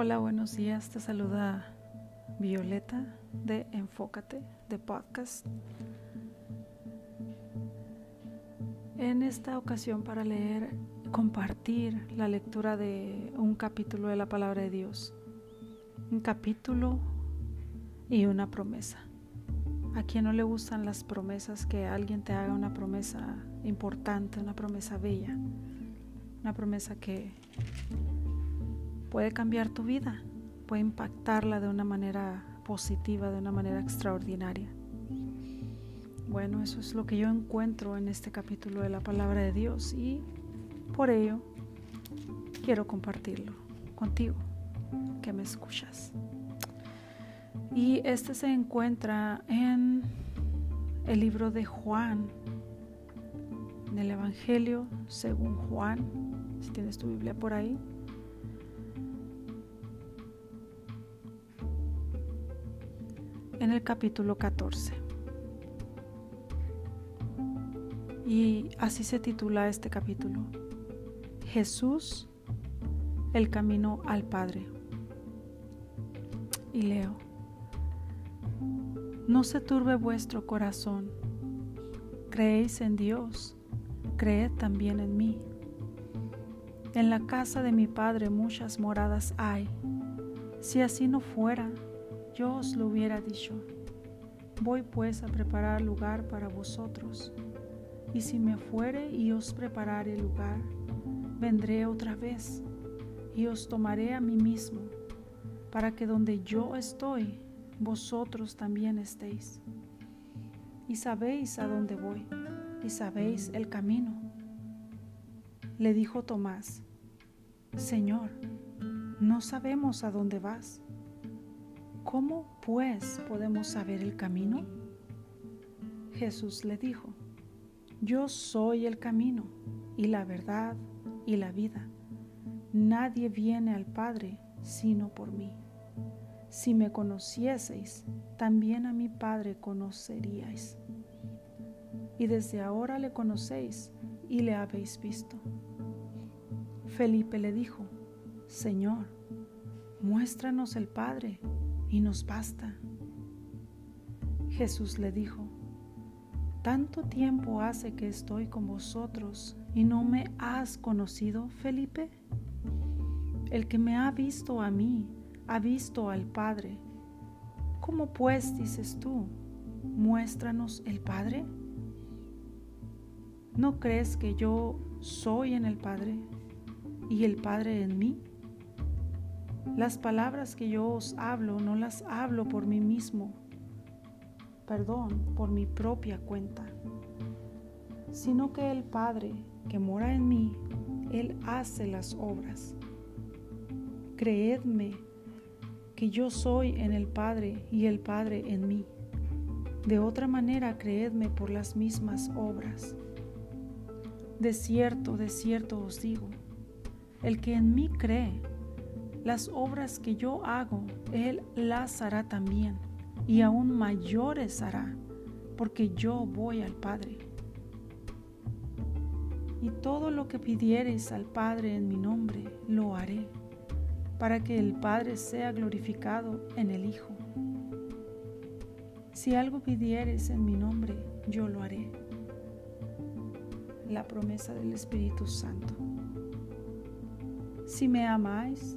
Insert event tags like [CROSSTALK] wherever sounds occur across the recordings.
Hola, buenos días. Te saluda Violeta de Enfócate, de podcast. En esta ocasión para leer, compartir la lectura de un capítulo de la palabra de Dios. Un capítulo y una promesa. ¿A quien no le gustan las promesas? Que alguien te haga una promesa importante, una promesa bella, una promesa que puede cambiar tu vida, puede impactarla de una manera positiva, de una manera extraordinaria. Bueno, eso es lo que yo encuentro en este capítulo de la palabra de Dios y por ello quiero compartirlo contigo, que me escuchas. Y este se encuentra en el libro de Juan, en el Evangelio según Juan, si tienes tu Biblia por ahí. En el capítulo 14. Y así se titula este capítulo. Jesús, el camino al Padre. Y leo. No se turbe vuestro corazón. Creéis en Dios, creed también en mí. En la casa de mi Padre muchas moradas hay. Si así no fuera, yo os lo hubiera dicho. Voy pues a preparar lugar para vosotros. Y si me fuere y os preparare lugar, vendré otra vez y os tomaré a mí mismo, para que donde yo estoy, vosotros también estéis. Y sabéis a dónde voy, y sabéis el camino. Le dijo Tomás, Señor, no sabemos a dónde vas. ¿Cómo pues podemos saber el camino? Jesús le dijo, Yo soy el camino y la verdad y la vida. Nadie viene al Padre sino por mí. Si me conocieseis, también a mi Padre conoceríais. Y desde ahora le conocéis y le habéis visto. Felipe le dijo, Señor, muéstranos el Padre y nos basta. Jesús le dijo, ¿tanto tiempo hace que estoy con vosotros y no me has conocido, Felipe? El que me ha visto a mí, ha visto al Padre. ¿Cómo pues dices tú, muéstranos el Padre? ¿No crees que yo soy en el Padre y el Padre en mí? Las palabras que yo os hablo no las hablo por mí mismo, perdón, por mi propia cuenta, sino que el Padre que mora en mí, Él hace las obras. Creedme que yo soy en el Padre y el Padre en mí. De otra manera, creedme por las mismas obras. De cierto, de cierto os digo, el que en mí cree, las obras que yo hago, Él las hará también, y aún mayores hará, porque yo voy al Padre. Y todo lo que pidiereis al Padre en mi nombre, lo haré para que el Padre sea glorificado en el Hijo. Si algo pidieres en mi nombre, yo lo haré. La promesa del Espíritu Santo. Si me amáis,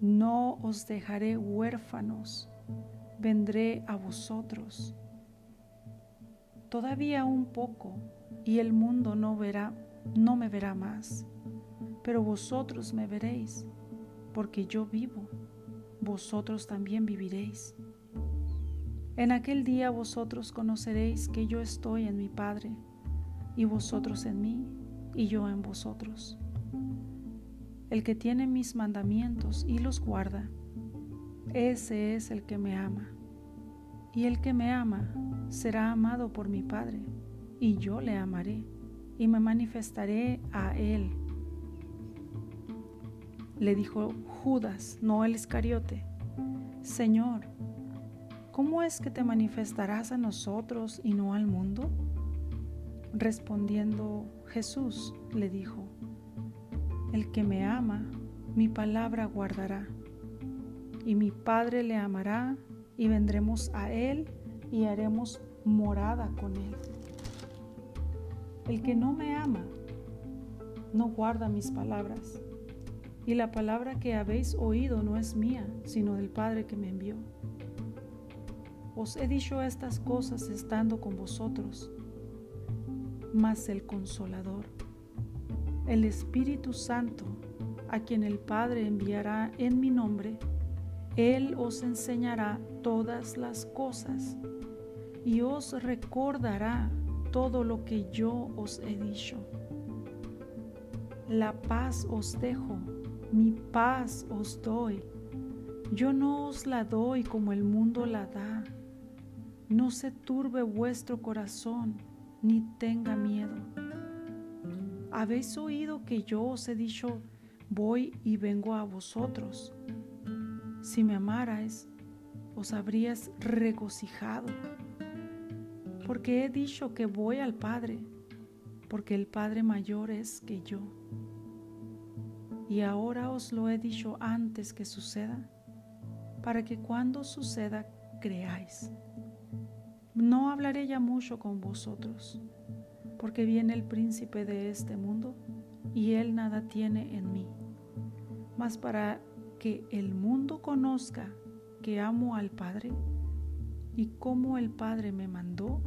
No os dejaré huérfanos, vendré a vosotros. Todavía un poco y el mundo no verá, no me verá más, pero vosotros me veréis porque yo vivo, vosotros también viviréis. En aquel día vosotros conoceréis que yo estoy en mi Padre, y vosotros en mí, y yo en vosotros. El que tiene mis mandamientos y los guarda, ese es el que me ama. Y el que me ama será amado por mi Padre, y yo le amaré, y me manifestaré a él. Le dijo Judas, no el Iscariote, Señor, ¿cómo es que te manifestarás a nosotros y no al mundo? Respondiendo Jesús le dijo, El que me ama, mi palabra guardará, y mi Padre le amará, y vendremos a él y haremos morada con él. El que no me ama, no guarda mis palabras, y la palabra que habéis oído no es mía, sino del Padre que me envió. Os he dicho estas cosas estando con vosotros mas el consolador, el Espíritu Santo, a quien el Padre enviará en mi nombre, Él os enseñará todas las cosas y os recordará todo lo que yo os he dicho. La paz os dejo, mi paz os doy. Yo no os la doy como el mundo la da. No se turbe vuestro corazón ni tenga miedo. Habéis oído que yo os he dicho, voy y vengo a vosotros. Si me amarais, os habrías regocijado, porque he dicho que voy al Padre, porque el Padre mayor es que yo. Y ahora os lo he dicho antes que suceda, para que cuando suceda creáis. No hablaré ya mucho con vosotros, porque viene el príncipe de este mundo y él nada tiene en mí. Mas para que el mundo conozca que amo al Padre y como el Padre me mandó,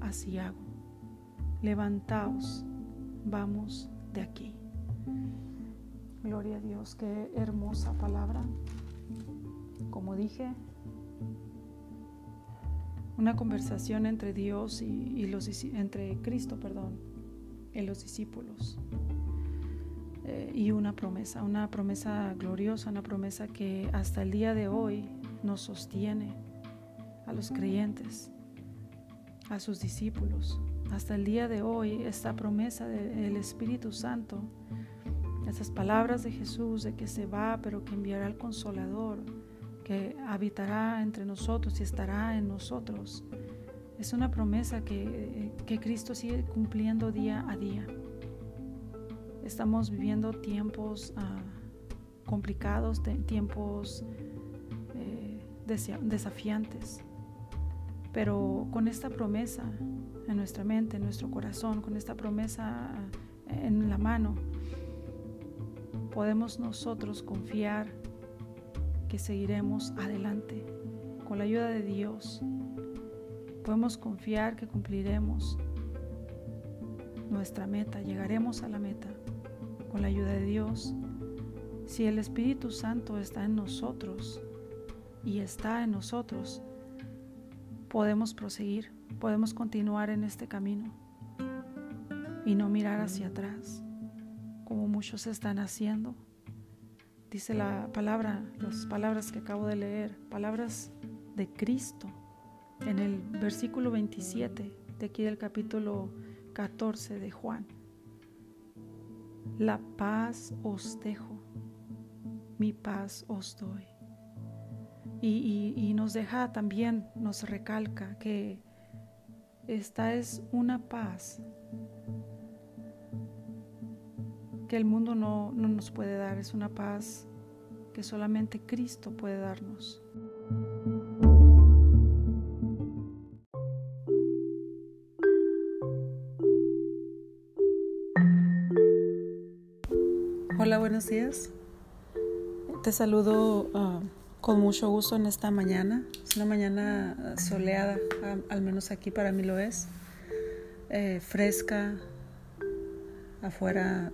así hago. Levantaos, vamos de aquí. Gloria a Dios, qué hermosa palabra. Como dije, una conversación entre Dios y, los entre Cristo, perdón, y los discípulos. Eh, y una promesa, una promesa gloriosa, una promesa que hasta el día de hoy nos sostiene a los creyentes, a sus discípulos. Hasta el día de hoy esta promesa del Espíritu Santo, esas palabras de Jesús de que se va, pero que enviará al consolador, que habitará entre nosotros y estará en nosotros. Es una promesa que, Cristo sigue cumpliendo día a día. Estamos viviendo tiempos ah, complicados, tiempos eh, desafiantes, pero con esta promesa en nuestra mente, en nuestro corazón, con esta promesa en la mano, podemos nosotros confiar que seguiremos adelante con la ayuda de Dios. Podemos confiar que cumpliremos nuestra meta, llegaremos a la meta con la ayuda de Dios. Si el Espíritu Santo está en nosotros y está en nosotros, podemos proseguir, podemos continuar en este camino y no mirar hacia atrás como muchos están haciendo dice la palabra, las palabras que acabo de leer, palabras de Cristo en el versículo 27 de aquí del capítulo 14 de Juan. La paz os dejo, mi paz os doy. Y, y, nos deja también, nos recalca que esta es una paz que el mundo no, nos puede dar, es una paz que solamente Cristo puede darnos. Hola, buenos días. Te saludo ah, con mucho gusto en esta mañana. Es una mañana soleada, al menos aquí para mí lo es. Eh, fresca. Afuera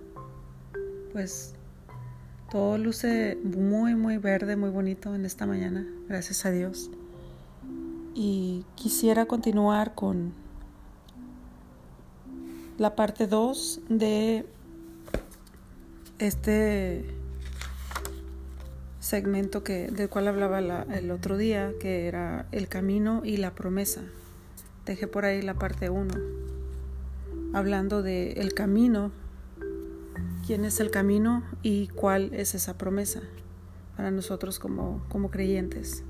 pues todo luce muy, muy verde, muy bonito en esta mañana, gracias a Dios. Y quisiera continuar con la parte 2 de este segmento que, del cual hablaba el otro día, que era el camino y la promesa. Dejé por ahí la parte 1, hablando de el camino, quién es el camino y cuál es esa promesa para nosotros como, como creyentes.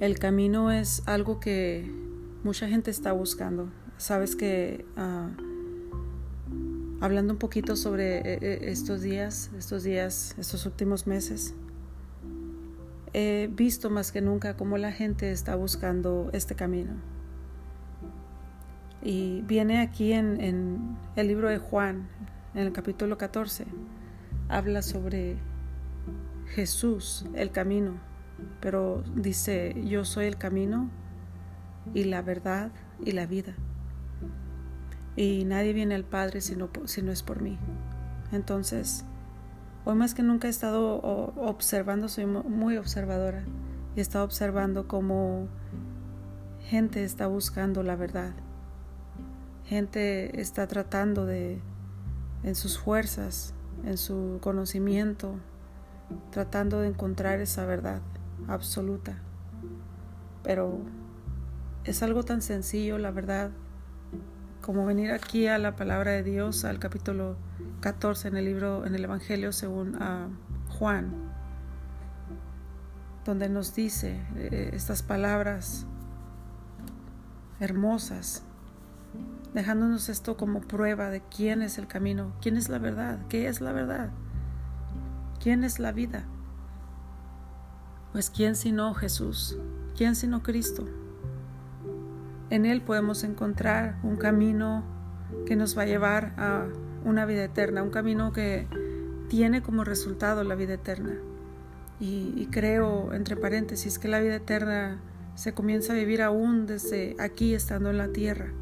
El camino es algo que mucha gente está buscando. Sabes que ah, hablando un poquito sobre eh, eh, estos días, estos días, estos últimos meses, he visto más que nunca cómo la gente está buscando este camino. Y viene aquí en, el libro de Juan, en el capítulo 14, habla sobre Jesús, el camino, pero dice, yo soy el camino y la verdad y la vida y nadie viene al Padre si no, si no es por mí. Entonces, hoy más que nunca he estado observando, soy muy observadora y he estado observando cómo gente está buscando la verdad. Gente está tratando de, en sus fuerzas, en su conocimiento, tratando de encontrar esa verdad absoluta. Pero es algo tan sencillo, la verdad, como venir aquí a la palabra de Dios, al capítulo 14 en el libro, en el Evangelio según ah, Juan, donde nos dice eh, estas palabras hermosas, dejándonos esto como prueba de quién es el camino, quién es la verdad, qué es la verdad, quién es la vida. Pues quién sino Jesús, quién sino Cristo. En Él podemos encontrar un camino que nos va a llevar a una vida eterna, un camino que tiene como resultado la vida eterna. Y, creo, entre paréntesis, que la vida eterna se comienza a vivir aún desde aquí, estando en la tierra,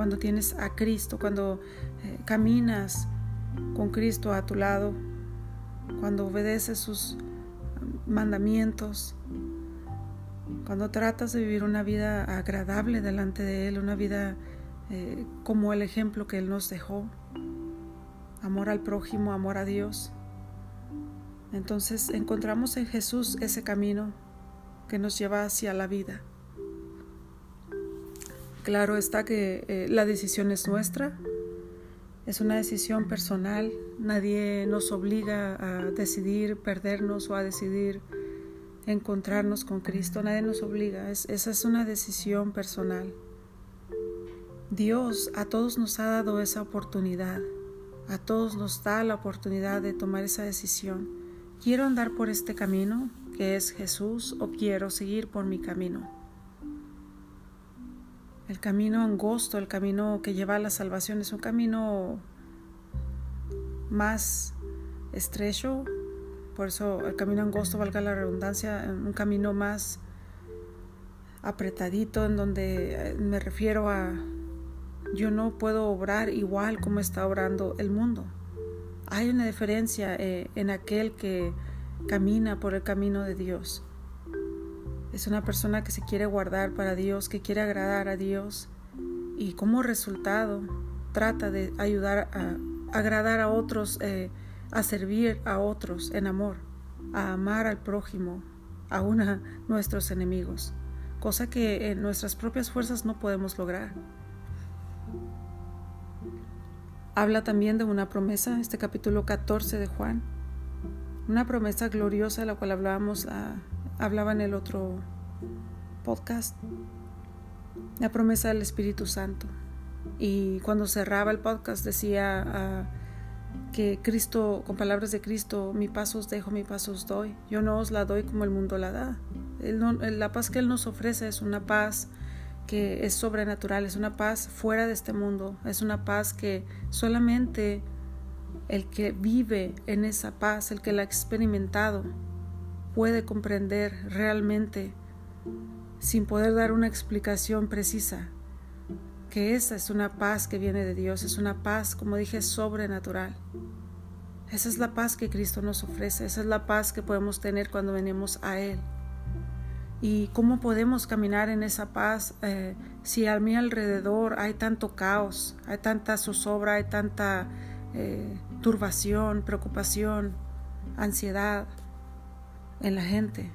cuando tienes a Cristo, cuando eh, caminas con Cristo a tu lado, cuando obedeces sus mandamientos, cuando tratas de vivir una vida agradable delante de Él, una vida eh, como el ejemplo que Él nos dejó, amor al prójimo, amor a Dios, entonces encontramos en Jesús ese camino que nos lleva hacia la vida. Claro está que eh, la decisión es nuestra, es una decisión personal, nadie nos obliga a decidir perdernos o a decidir encontrarnos con Cristo, nadie nos obliga, esa es una decisión personal. Dios a todos nos ha dado esa oportunidad, a todos nos da la oportunidad de tomar esa decisión. ¿Quiero andar por este camino que es Jesús o quiero seguir por mi camino? El camino angosto, el camino que lleva a la salvación es un camino más estrecho, por eso el camino angosto, valga la redundancia, un camino más apretadito, en donde eh, me refiero a yo no puedo obrar igual como está obrando el mundo. Hay una diferencia eh, en aquel que camina por el camino de Dios. Es una persona que se quiere guardar para Dios, que quiere agradar a Dios y como resultado trata de ayudar a agradar a otros. Eh, a servir a otros en amor, a amar al prójimo, aún a [LAUGHS] nuestros enemigos, cosa que en nuestras propias fuerzas no podemos lograr. Habla también de una promesa, este capítulo 14 de Juan, una promesa gloriosa, la cual hablábamos, ah, hablaba en el otro podcast, la promesa del Espíritu Santo. Y cuando cerraba el podcast decía, ah, que Cristo, con palabras de Cristo, mi paso os dejo, mi paso os doy. Yo no os la doy como el mundo la da. la paz que Él nos ofrece es una paz que es sobrenatural, es una paz fuera de este mundo, es una paz que solamente el que vive en esa paz, el que la ha experimentado, puede comprender realmente sin poder dar una explicación precisa que esa es una paz que viene de Dios, es una paz, como dije, sobrenatural. Esa es la paz que Cristo nos ofrece, esa es la paz que podemos tener cuando venimos a Él. ¿Y cómo podemos caminar en esa paz eh, si a mi alrededor hay tanto caos, hay tanta zozobra, hay tanta eh, turbación, preocupación, ansiedad en la gente.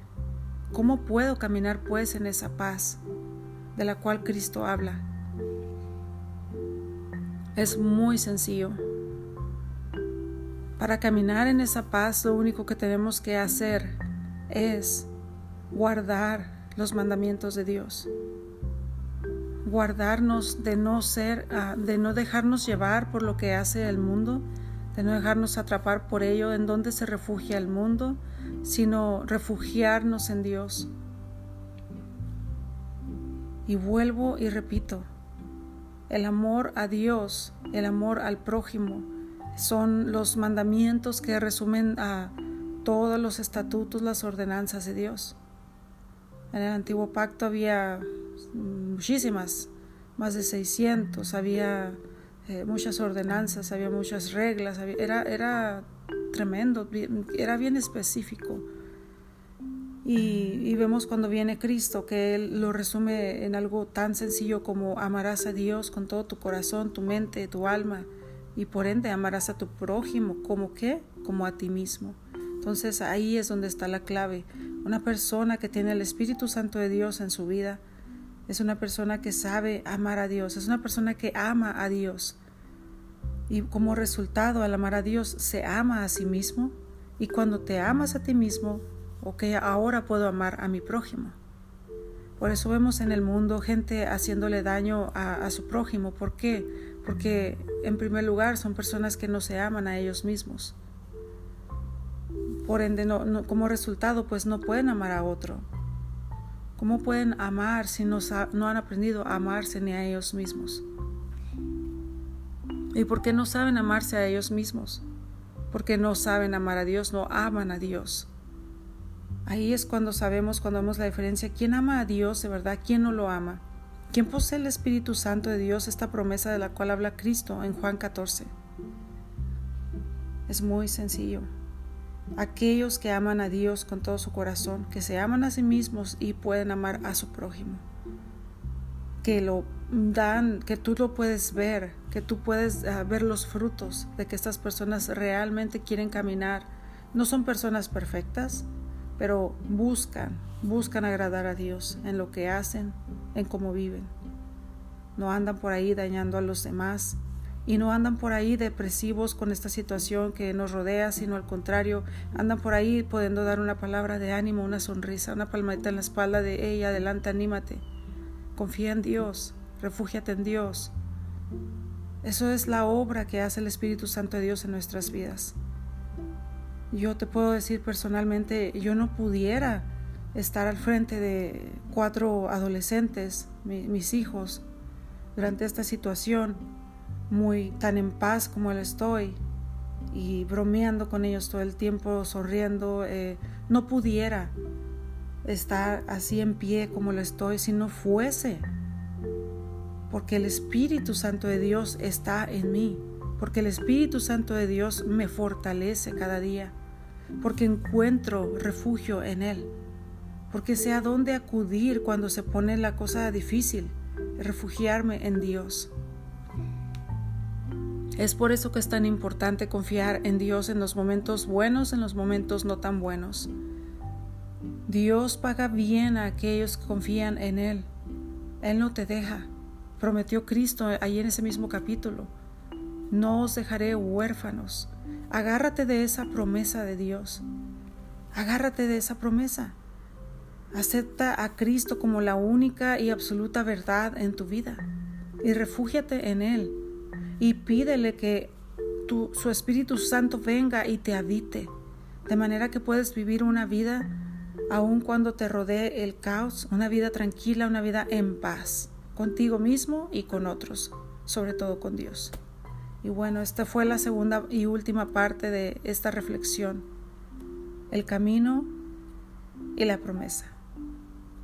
¿Cómo puedo caminar pues en esa paz de la cual Cristo habla? Es muy sencillo. Para caminar en esa paz lo único que tenemos que hacer es guardar los mandamientos de Dios. Guardarnos de no ser, ah, de no dejarnos llevar por lo que hace el mundo, de no dejarnos atrapar por ello en donde se refugia el mundo, sino refugiarnos en Dios. Y vuelvo y repito, el amor a Dios, el amor al prójimo, son los mandamientos que resumen a todos los estatutos, las ordenanzas de Dios. En el antiguo pacto había muchísimas, más de 600, había eh, muchas ordenanzas, había muchas reglas, era, era tremendo, era bien específico. Y, vemos cuando viene Cristo que Él lo resume en algo tan sencillo como amarás a Dios con todo tu corazón, tu mente, tu alma y por ende amarás a tu prójimo como qué? Como a ti mismo. Entonces ahí es donde está la clave. Una persona que tiene el Espíritu Santo de Dios en su vida es una persona que sabe amar a Dios, es una persona que ama a Dios. Y como resultado al amar a Dios se ama a sí mismo y cuando te amas a ti mismo o que ahora puedo amar a mi prójimo. Por eso vemos en el mundo gente haciéndole daño a, su prójimo. ¿Por qué? Porque en primer lugar son personas que no se aman a ellos mismos. Por ende, no, como resultado, pues no pueden amar a otro. ¿Cómo pueden amar si no, han aprendido a amarse ni a ellos mismos? ¿Y por qué no saben amarse a ellos mismos? Porque no saben amar a Dios, no aman a Dios. Ahí es cuando sabemos, cuando vemos la diferencia, quién ama a Dios de verdad, quién no lo ama. ¿Quién posee el Espíritu Santo de Dios, esta promesa de la cual habla Cristo en Juan 14? Es muy sencillo. Aquellos que aman a Dios con todo su corazón, que se aman a sí mismos y pueden amar a su prójimo. Que lo dan, que tú lo puedes ver, que tú puedes ah, ver los frutos de que estas personas realmente quieren caminar. No son personas perfectas, pero buscan, buscan agradar a Dios en lo que hacen, en cómo viven. No andan por ahí dañando a los demás y no andan por ahí depresivos con esta situación que nos rodea, sino al contrario, andan por ahí pudiendo dar una palabra de ánimo, una sonrisa, una palmadita en la espalda de ella, adelante, anímate. Confía en Dios, refúgiate en Dios. Eso es la obra que hace el Espíritu Santo de Dios en nuestras vidas. Yo te puedo decir personalmente, yo no pudiera estar al frente de cuatro adolescentes, mis hijos, durante esta situación, muy tan en paz como él estoy, y bromeando con ellos todo el tiempo, sonriendo, eh, no pudiera estar así en pie como lo estoy si no fuese, porque el Espíritu Santo de Dios está en mí, porque el Espíritu Santo de Dios me fortalece cada día porque encuentro refugio en Él, porque sé a dónde acudir cuando se pone la cosa difícil, refugiarme en Dios. Es por eso que es tan importante confiar en Dios en los momentos buenos, en los momentos no tan buenos. Dios paga bien a aquellos que confían en Él. Él no te deja. Prometió Cristo ahí en ese mismo capítulo. No os dejaré huérfanos. Agárrate de esa promesa de Dios. Agárrate de esa promesa. Acepta a Cristo como la única y absoluta verdad en tu vida y refúgiate en Él y pídele que tu, su Espíritu Santo venga y te habite, de manera que puedes vivir una vida aun cuando te rodee el caos, una vida tranquila, una vida en paz, contigo mismo y con otros, sobre todo con Dios. Y bueno, esta fue la segunda y última parte de esta reflexión. El camino y la promesa.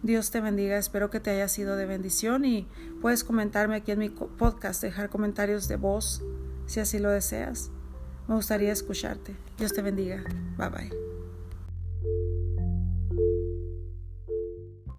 Dios te bendiga, espero que te haya sido de bendición y puedes comentarme aquí en mi podcast, dejar comentarios de voz si así lo deseas. Me gustaría escucharte. Dios te bendiga. Bye bye.